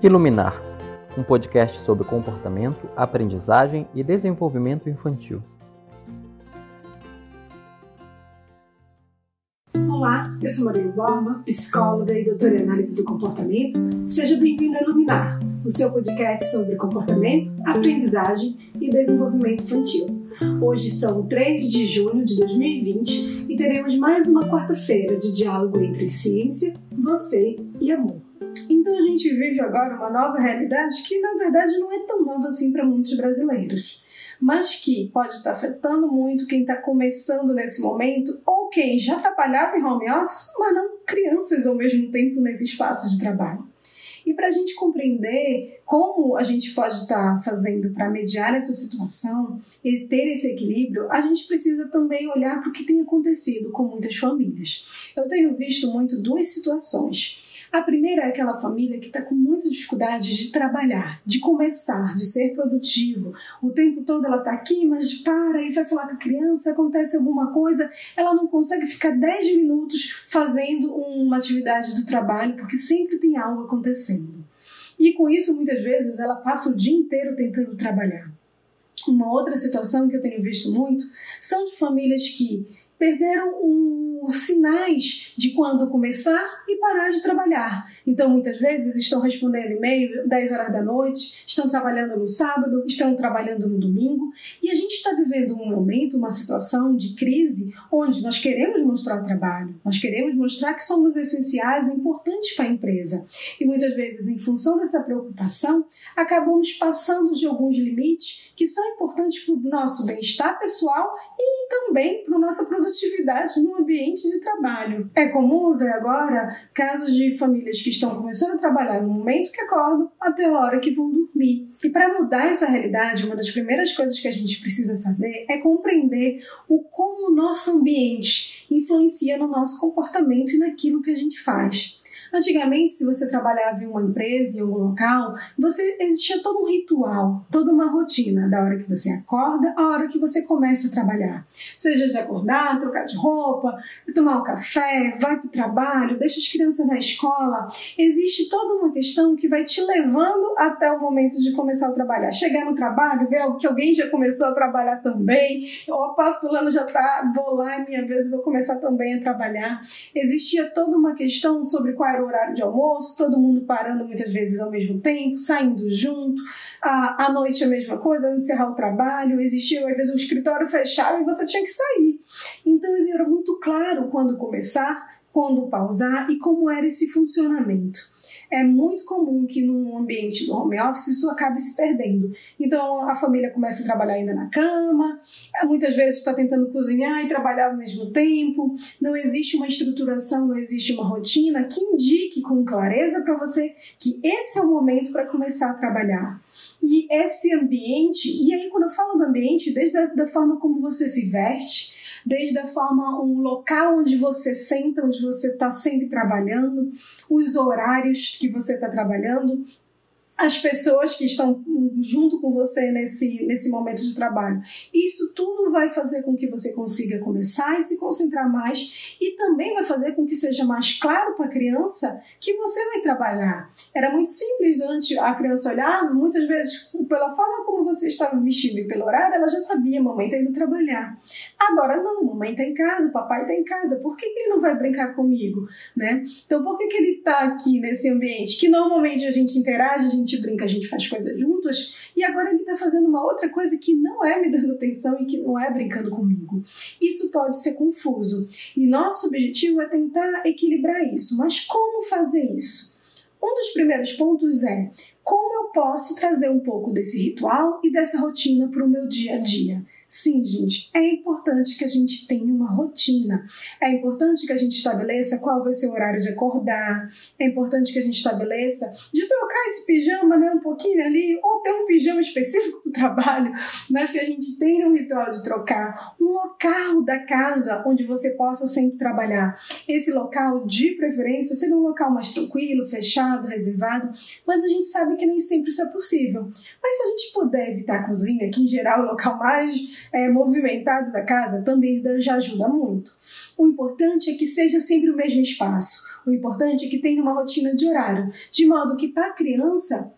Iluminar, um podcast sobre comportamento, aprendizagem e desenvolvimento infantil. Olá, eu sou Maria Borba, psicóloga e doutora em análise do comportamento. Seja bem-vindo a Iluminar, o seu podcast sobre comportamento, aprendizagem e desenvolvimento infantil. Hoje são 3 de junho de 2020 e teremos mais uma quarta-feira de diálogo entre ciência, você e amor. Então a gente vive agora uma nova realidade que na verdade não é tão nova assim para muitos brasileiros, mas que pode estar afetando muito quem está começando nesse momento ou quem já trabalhava em home office, mas não crianças ao mesmo tempo nesse espaço de trabalho. E para a gente compreender como a gente pode estar tá fazendo para mediar essa situação e ter esse equilíbrio, a gente precisa também olhar para o que tem acontecido com muitas famílias. Eu tenho visto muito duas situações. A primeira é aquela família que está com muita dificuldade de trabalhar, de começar, de ser produtivo. O tempo todo ela está aqui, mas para e vai falar com a criança, acontece alguma coisa, ela não consegue ficar 10 minutos fazendo uma atividade do trabalho, porque sempre tem algo acontecendo. E com isso, muitas vezes, ela passa o dia inteiro tentando trabalhar. Uma outra situação que eu tenho visto muito são de famílias que perderam os sinais de quando começar e parar de trabalhar. Então, muitas vezes, estão respondendo e-mail 10 horas da noite, estão trabalhando no sábado, estão trabalhando no domingo, e a gente está vivendo um momento, uma situação de crise, onde nós queremos mostrar trabalho, nós queremos mostrar que somos essenciais e importantes para a empresa. E muitas vezes, em função dessa preocupação, acabamos passando de alguns limites que são importantes para o nosso bem-estar pessoal e também para a nossa produtividade no ambiente de trabalho. É comum ver agora casos de famílias que estão começando a trabalhar no momento que acordam até a hora que vão dormir. E para mudar essa realidade, uma das primeiras coisas que a gente precisa fazer é compreender o como o nosso ambiente influencia no nosso comportamento e naquilo que a gente faz. Antigamente, se você trabalhava em uma empresa, em algum local, você existia todo um ritual, toda uma rotina, da hora que você acorda à hora que você começa a trabalhar. Seja de acordar, trocar de roupa, tomar um café, vai para o trabalho, deixa as crianças na escola. Existe toda uma questão que vai te levando até o momento de começar a trabalhar. Chegar no trabalho, ver que alguém já começou a trabalhar também. Opa, fulano já tá, vou lá, é minha vez, vou começar também a trabalhar. Existia toda uma questão sobre qual era o horário de almoço, todo mundo parando muitas vezes ao mesmo tempo, saindo junto. À, à noite a mesma coisa, ao encerrar o trabalho, existia às vezes um escritório fechado e você tinha que sair. Então era muito claro quando começar, quando pausar e como era esse funcionamento é muito comum que num ambiente do home office isso acabe se perdendo. Então a família começa a trabalhar ainda na cama, muitas vezes está tentando cozinhar e trabalhar ao mesmo tempo. Não existe uma estruturação, não existe uma rotina que indique com clareza para você que esse é o momento para começar a trabalhar. E esse ambiente, e aí quando eu falo do ambiente, desde a da forma como você se veste, desde a forma, um local onde você senta, onde você está sempre trabalhando, os horários que você está trabalhando, as pessoas que estão junto com você nesse, nesse momento de trabalho. Isso tudo vai fazer com que você consiga começar e se concentrar mais e também vai fazer com que seja mais claro para a criança que você vai trabalhar. Era muito simples antes a criança olhar, muitas vezes pela forma como você estava vestido e pelo horário, ela já sabia, mamãe está indo trabalhar. Agora não, mamãe está em casa, papai está em casa, por que, que, ele não vai brincar comigo? Né? Então por que, que ele está aqui nesse ambiente que normalmente a gente interage, a gente gente brinca, a gente faz coisas juntos, e agora ele está fazendo uma outra coisa que não é me dando atenção e que não é brincando comigo. Isso pode ser confuso. E nosso objetivo é tentar equilibrar isso. Mas como fazer isso? Um dos primeiros pontos é como eu posso trazer um pouco desse ritual e dessa rotina para o meu dia a dia. Sim, gente, é importante que a gente tenha uma rotina. É importante que a gente estabeleça qual vai ser o horário de acordar. É importante que a gente estabeleça de trocar esse pijama, né, um pouquinho ali, ou ter um pijama específico para o trabalho, mas que a gente tenha um ritual de trocar. Um local da casa onde você possa sempre trabalhar. Esse local, de preferência, seria um local mais tranquilo, fechado, reservado, mas a gente sabe que nem sempre isso é possível. Mas se a gente puder evitar a cozinha, que em geral é o local mais é, movimentado da casa também já ajuda muito. O importante é que seja sempre o mesmo espaço. O importante é que tenha uma rotina de horário, de modo que para a criança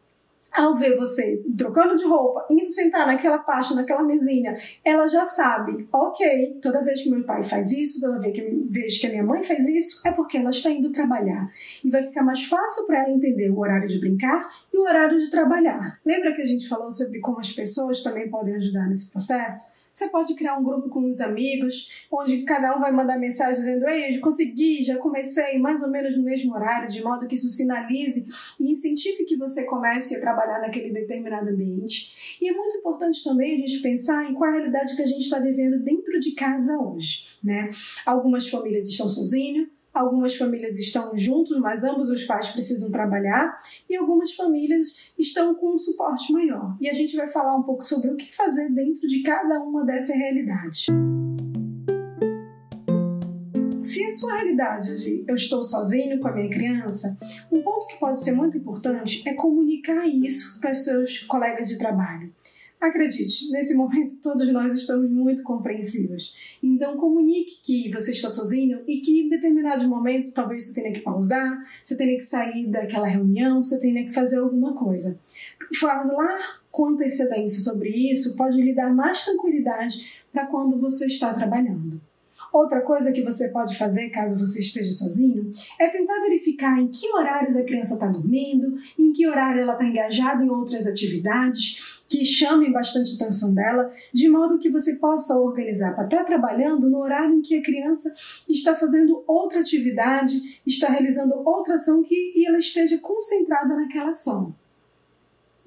ao ver você trocando de roupa, indo sentar naquela pasta, naquela mesinha, ela já sabe, ok, toda vez que meu pai faz isso, toda vez que, vejo que a minha mãe faz isso, é porque ela está indo trabalhar. E vai ficar mais fácil para ela entender o horário de brincar e o horário de trabalhar. Lembra que a gente falou sobre como as pessoas também podem ajudar nesse processo? Você pode criar um grupo com os amigos, onde cada um vai mandar mensagem dizendo: Ei, eu consegui, já comecei, mais ou menos no mesmo horário, de modo que isso sinalize e incentive que você comece a trabalhar naquele determinado ambiente. E é muito importante também a gente pensar em qual a realidade que a gente está vivendo dentro de casa hoje. Né? Algumas famílias estão sozinhas, Algumas famílias estão juntos, mas ambos os pais precisam trabalhar, e algumas famílias estão com um suporte maior. E a gente vai falar um pouco sobre o que fazer dentro de cada uma dessas realidades. Se a sua realidade de eu estou sozinho com a minha criança, um ponto que pode ser muito importante é comunicar isso para seus colegas de trabalho. Acredite, nesse momento todos nós estamos muito compreensivos. Então comunique que você está sozinho e que em determinados momentos talvez você tenha que pausar, você tenha que sair daquela reunião, você tenha que fazer alguma coisa. Falar com antecedência sobre isso pode lhe dar mais tranquilidade para quando você está trabalhando. Outra coisa que você pode fazer caso você esteja sozinho é tentar verificar em que horários a criança está dormindo, em que horário ela está engajada em outras atividades que chamem bastante atenção dela, de modo que você possa organizar para estar trabalhando no horário em que a criança está fazendo outra atividade, está realizando outra ação que ela esteja concentrada naquela ação.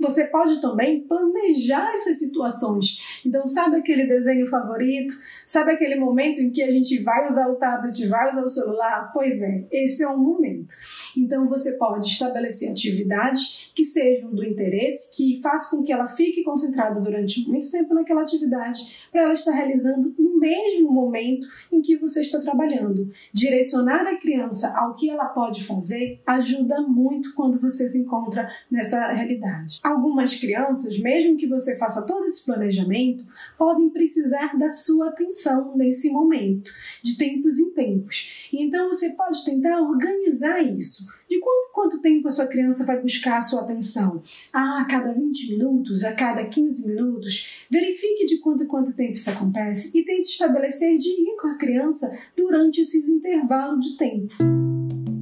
Você pode também planejar essas situações. Então, sabe aquele desenho favorito? Sabe aquele momento em que a gente vai usar o tablet, vai usar o celular? Pois é, esse é o momento. Então, você pode estabelecer atividades que sejam do interesse, que façam com que ela fique concentrada durante muito tempo naquela atividade, para ela estar realizando no mesmo momento em que você está trabalhando. Direcionar a criança ao que ela pode fazer ajuda muito quando você se encontra nessa realidade. Algumas crianças, mesmo que você faça todo esse planejamento, podem precisar da sua atenção nesse momento, de tempos em tempos. Então você pode tentar organizar isso. De quanto quanto tempo a sua criança vai buscar a sua atenção? Ah, a cada 20 minutos, a cada 15 minutos? Verifique de quanto quanto tempo isso acontece e tente estabelecer dia com a criança durante esses intervalos de tempo.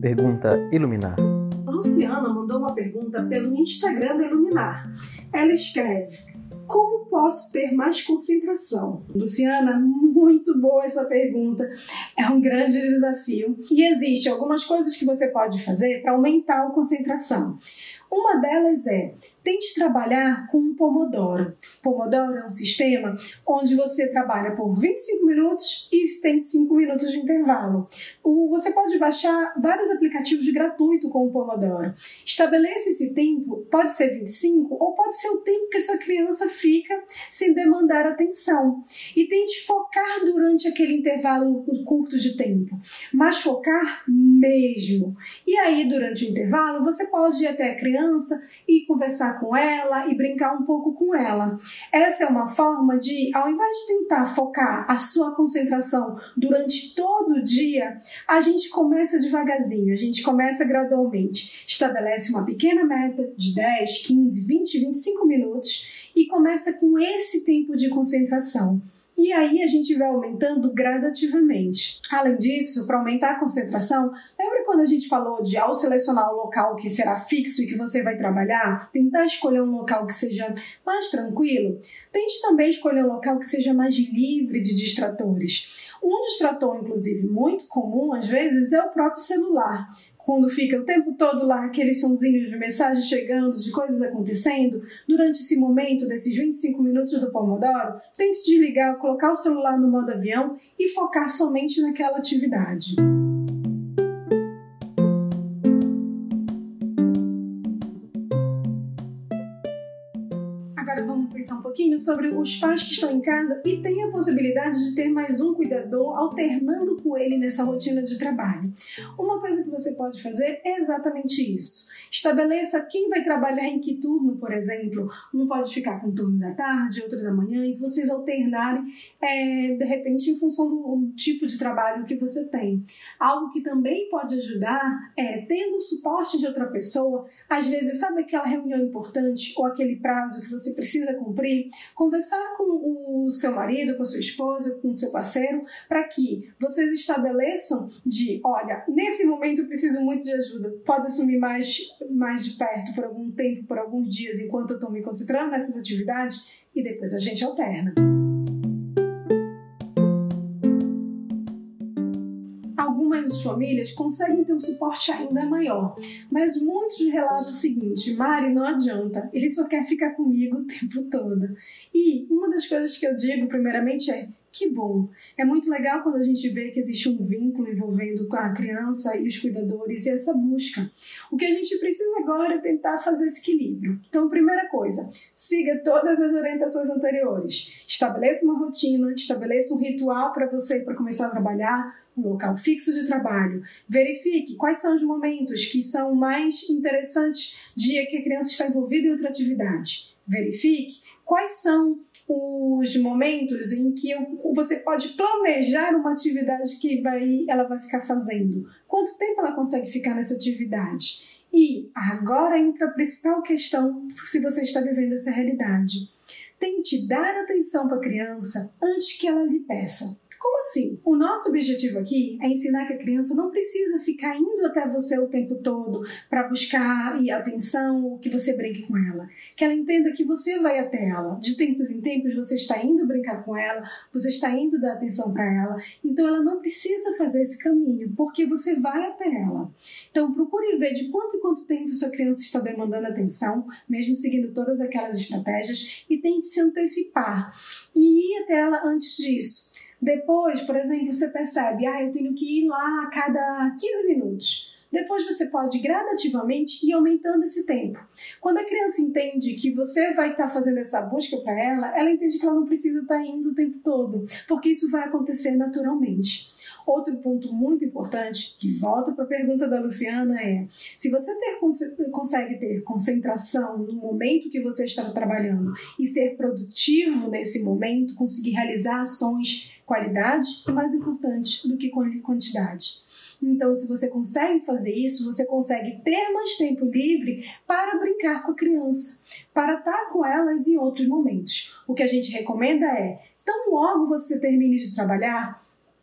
Pergunta Iluminar. Luciana mandou uma pergunta pelo Instagram da Iluminar. Ela escreve: Como posso ter mais concentração? Luciana, muito boa essa pergunta. É um grande desafio. E existem algumas coisas que você pode fazer para aumentar a concentração. Uma delas é tente trabalhar com um Pomodoro. Pomodoro é um sistema onde você trabalha por 25 minutos e tem 5 minutos de intervalo. Você pode baixar vários aplicativos gratuitos com o Pomodoro. Estabeleça esse tempo, pode ser 25 ou pode ser o tempo que a sua criança fica sem demandar atenção. E tente focar durante aquele intervalo curto de tempo, mas focar mesmo. E aí, durante o intervalo, você pode ir até a criança criança e conversar com ela e brincar um pouco com ela. Essa é uma forma de, ao invés de tentar focar a sua concentração durante todo o dia, a gente começa devagarzinho, a gente começa gradualmente. Estabelece uma pequena meta de 10, 15, 20, 25 minutos e começa com esse tempo de concentração. E aí a gente vai aumentando gradativamente. Além disso, para aumentar a concentração, lembra quando a gente falou de ao selecionar o local que será fixo e que você vai trabalhar, tentar escolher um local que seja mais tranquilo? Tente também escolher um local que seja mais livre de distratores. Um distrator, inclusive, muito comum às vezes é o próprio celular quando fica o tempo todo lá aquele sonzinho de mensagem chegando, de coisas acontecendo, durante esse momento desses 25 minutos do Pomodoro, tente desligar, colocar o celular no modo avião e focar somente naquela atividade. Sobre os pais que estão em casa e têm a possibilidade de ter mais um cuidador alternando com ele nessa rotina de trabalho. Uma coisa que você pode fazer é exatamente isso. Estabeleça quem vai trabalhar em que turno, por exemplo. Um pode ficar com o turno da tarde, outro da manhã, e vocês alternarem, é, de repente, em função do tipo de trabalho que você tem. Algo que também pode ajudar é, tendo o suporte de outra pessoa, às vezes, sabe aquela reunião importante ou aquele prazo que você precisa cumprir? Conversar com o seu marido, com a sua esposa, com o seu parceiro, para que vocês estabeleçam de, olha, nesse momento eu preciso muito de ajuda, pode assumir mais mais de perto por algum tempo, por alguns dias, enquanto eu estou me concentrando nessas atividades e depois a gente alterna. Famílias conseguem ter um suporte ainda maior, mas muitos relatam o seguinte: Mari, não adianta, ele só quer ficar comigo o tempo todo. E uma das coisas que eu digo, primeiramente, é: que bom! É muito legal quando a gente vê que existe um vínculo envolvendo a criança e os cuidadores e essa busca. O que a gente precisa agora é tentar fazer esse equilíbrio. Então, primeira coisa, siga todas as orientações anteriores. Estabeleça uma rotina, estabeleça um ritual para você para começar a trabalhar, um local fixo de trabalho. Verifique quais são os momentos que são mais interessantes dia que a criança está envolvida em outra atividade. Verifique quais são os momentos em que você pode planejar uma atividade que vai, ela vai ficar fazendo. Quanto tempo ela consegue ficar nessa atividade? E agora entra a principal questão se você está vivendo essa realidade. Tente dar atenção para a criança antes que ela lhe peça. Como assim? O nosso objetivo aqui é ensinar que a criança não precisa ficar indo até você o tempo todo para buscar e atenção, que você brinque com ela. Que ela entenda que você vai até ela. De tempos em tempos você está indo brincar com ela, você está indo dar atenção para ela. Então ela não precisa fazer esse caminho, porque você vai até ela. Então procure ver de quanto em quanto tempo sua criança está demandando atenção, mesmo seguindo todas aquelas estratégias, e tente se antecipar e ir até ela antes disso. Depois, por exemplo, você percebe, ah, eu tenho que ir lá a cada 15 minutos. Depois você pode gradativamente ir aumentando esse tempo. Quando a criança entende que você vai estar tá fazendo essa busca para ela, ela entende que ela não precisa estar tá indo o tempo todo, porque isso vai acontecer naturalmente. Outro ponto muito importante, que volta para a pergunta da Luciana, é: se você ter, consegue ter concentração no momento que você está trabalhando e ser produtivo nesse momento, conseguir realizar ações, qualidade é mais importante do que quantidade. Então, se você consegue fazer isso, você consegue ter mais tempo livre para brincar com a criança, para estar com elas em outros momentos. O que a gente recomenda é, tão logo você termine de trabalhar,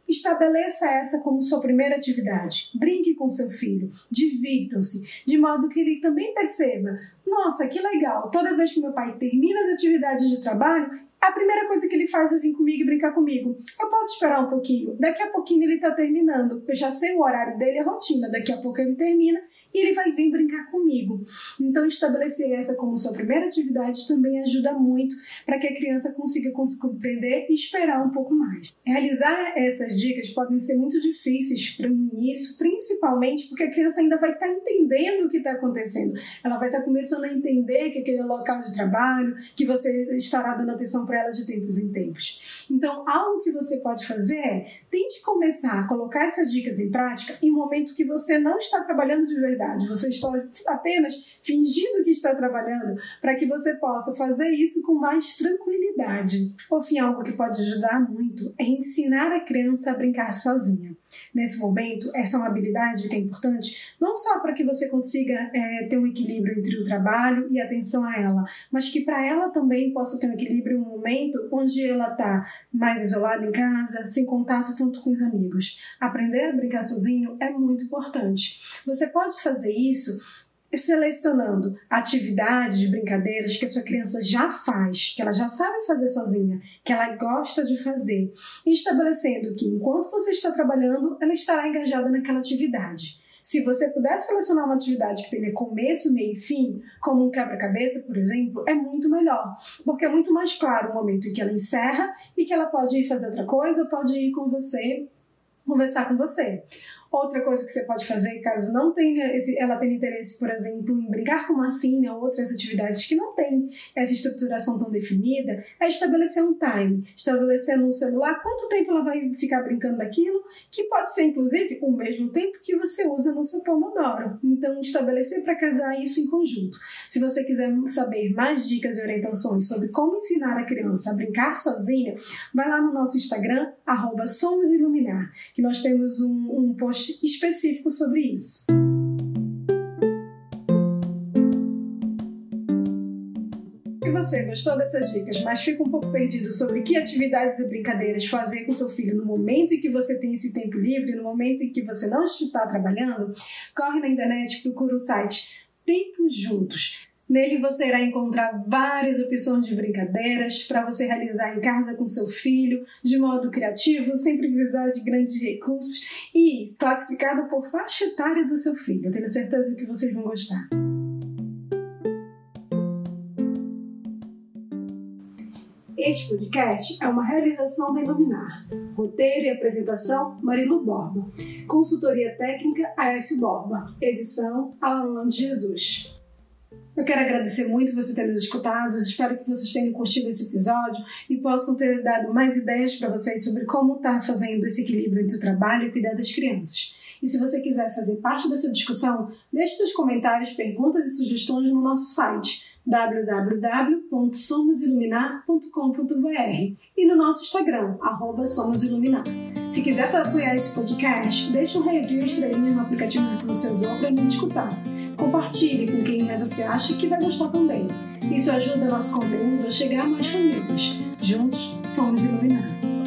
Estabeleça essa como sua primeira atividade. Brinque com seu filho, divirtam-se, de modo que ele também perceba: nossa, que legal! Toda vez que meu pai termina as atividades de trabalho, a primeira coisa que ele faz é vir comigo e brincar comigo. Eu posso esperar um pouquinho. Daqui a pouquinho ele está terminando. Eu já sei o horário dele, a rotina. Daqui a pouco ele termina e ele vai vir brincar comigo. Então, estabelecer essa como sua primeira atividade também ajuda muito para que a criança consiga compreender e esperar um pouco mais. Realizar essas dicas podem ser muito difíceis para o início, principalmente porque a criança ainda vai estar tá entendendo o que está acontecendo. Ela vai estar tá começando a entender que aquele é local de trabalho, que você estará dando atenção para ela de tempos em tempos. Então, algo que você pode fazer é tente começar a colocar essas dicas em prática em um momento que você não está trabalhando de verdade verdade, você está apenas fingindo que está trabalhando para que você possa fazer isso com mais tranquilidade. Por fim, algo que pode ajudar muito é ensinar a criança a brincar sozinha. Nesse momento, essa é uma habilidade que é importante não só para que você consiga é, ter um equilíbrio entre o trabalho e a atenção a ela, mas que para ela também possa ter um equilíbrio um momento onde ela está mais isolada em casa, sem contato tanto com os amigos. Aprender a brincar sozinho é muito importante. Você pode fazer isso selecionando atividades, brincadeiras que a sua criança já faz, que ela já sabe fazer sozinha, que ela gosta de fazer, e estabelecendo que enquanto você está trabalhando, ela estará engajada naquela atividade. Se você puder selecionar uma atividade que tenha começo, meio e fim, como um quebra-cabeça, por exemplo, é muito melhor, porque é muito mais claro o momento em que ela encerra e que ela pode ir fazer outra coisa, pode ir com você conversar com você. Outra coisa que você pode fazer, caso não tenha esse, ela tenha interesse, por exemplo, em brincar com massinha ou outras atividades que não têm essa estruturação tão definida, é estabelecer um time. Estabelecer no celular quanto tempo ela vai ficar brincando daquilo, que pode ser, inclusive, o mesmo tempo que você usa no seu Pomodoro. Então, estabelecer para casar isso em conjunto. Se você quiser saber mais dicas e orientações sobre como ensinar a criança a brincar sozinha, vai lá no nosso Instagram, SomosIluminar, que nós temos um, um post post específico sobre isso. Se você gostou dessas dicas, mas fica um pouco perdido sobre que atividades e brincadeiras fazer com seu filho no momento em que você tem esse tempo livre, no momento em que você não está trabalhando, corre na internet e procura o site Tempos Juntos. Nele você irá encontrar várias opções de brincadeiras para você realizar em casa com seu filho, de modo criativo, sem precisar de grandes recursos e classificado por faixa etária do seu filho. Eu tenho certeza que vocês vão gostar. Este podcast é uma realização da Iluminar. Roteiro e apresentação, Marilu Borba. Consultoria técnica, Aécio Borba. Edição, Alan de Jesus. Eu quero agradecer muito você ter nos escutado. Espero que vocês tenham curtido esse episódio e possam ter dado mais ideias para vocês sobre como estar tá fazendo esse equilíbrio entre o trabalho e cuidar das crianças. E se você quiser fazer parte dessa discussão, deixe seus comentários, perguntas e sugestões no nosso site www.somosiluminar.com.br e no nosso Instagram, arroba somosiluminar. Se quiser apoiar esse podcast, deixe um review estrelinha no aplicativo que você usou para nos escutar. Compartilhe com quem você acha que vai gostar também. Isso ajuda nosso conteúdo a chegar a mais famílias. Juntos, somos iluminados.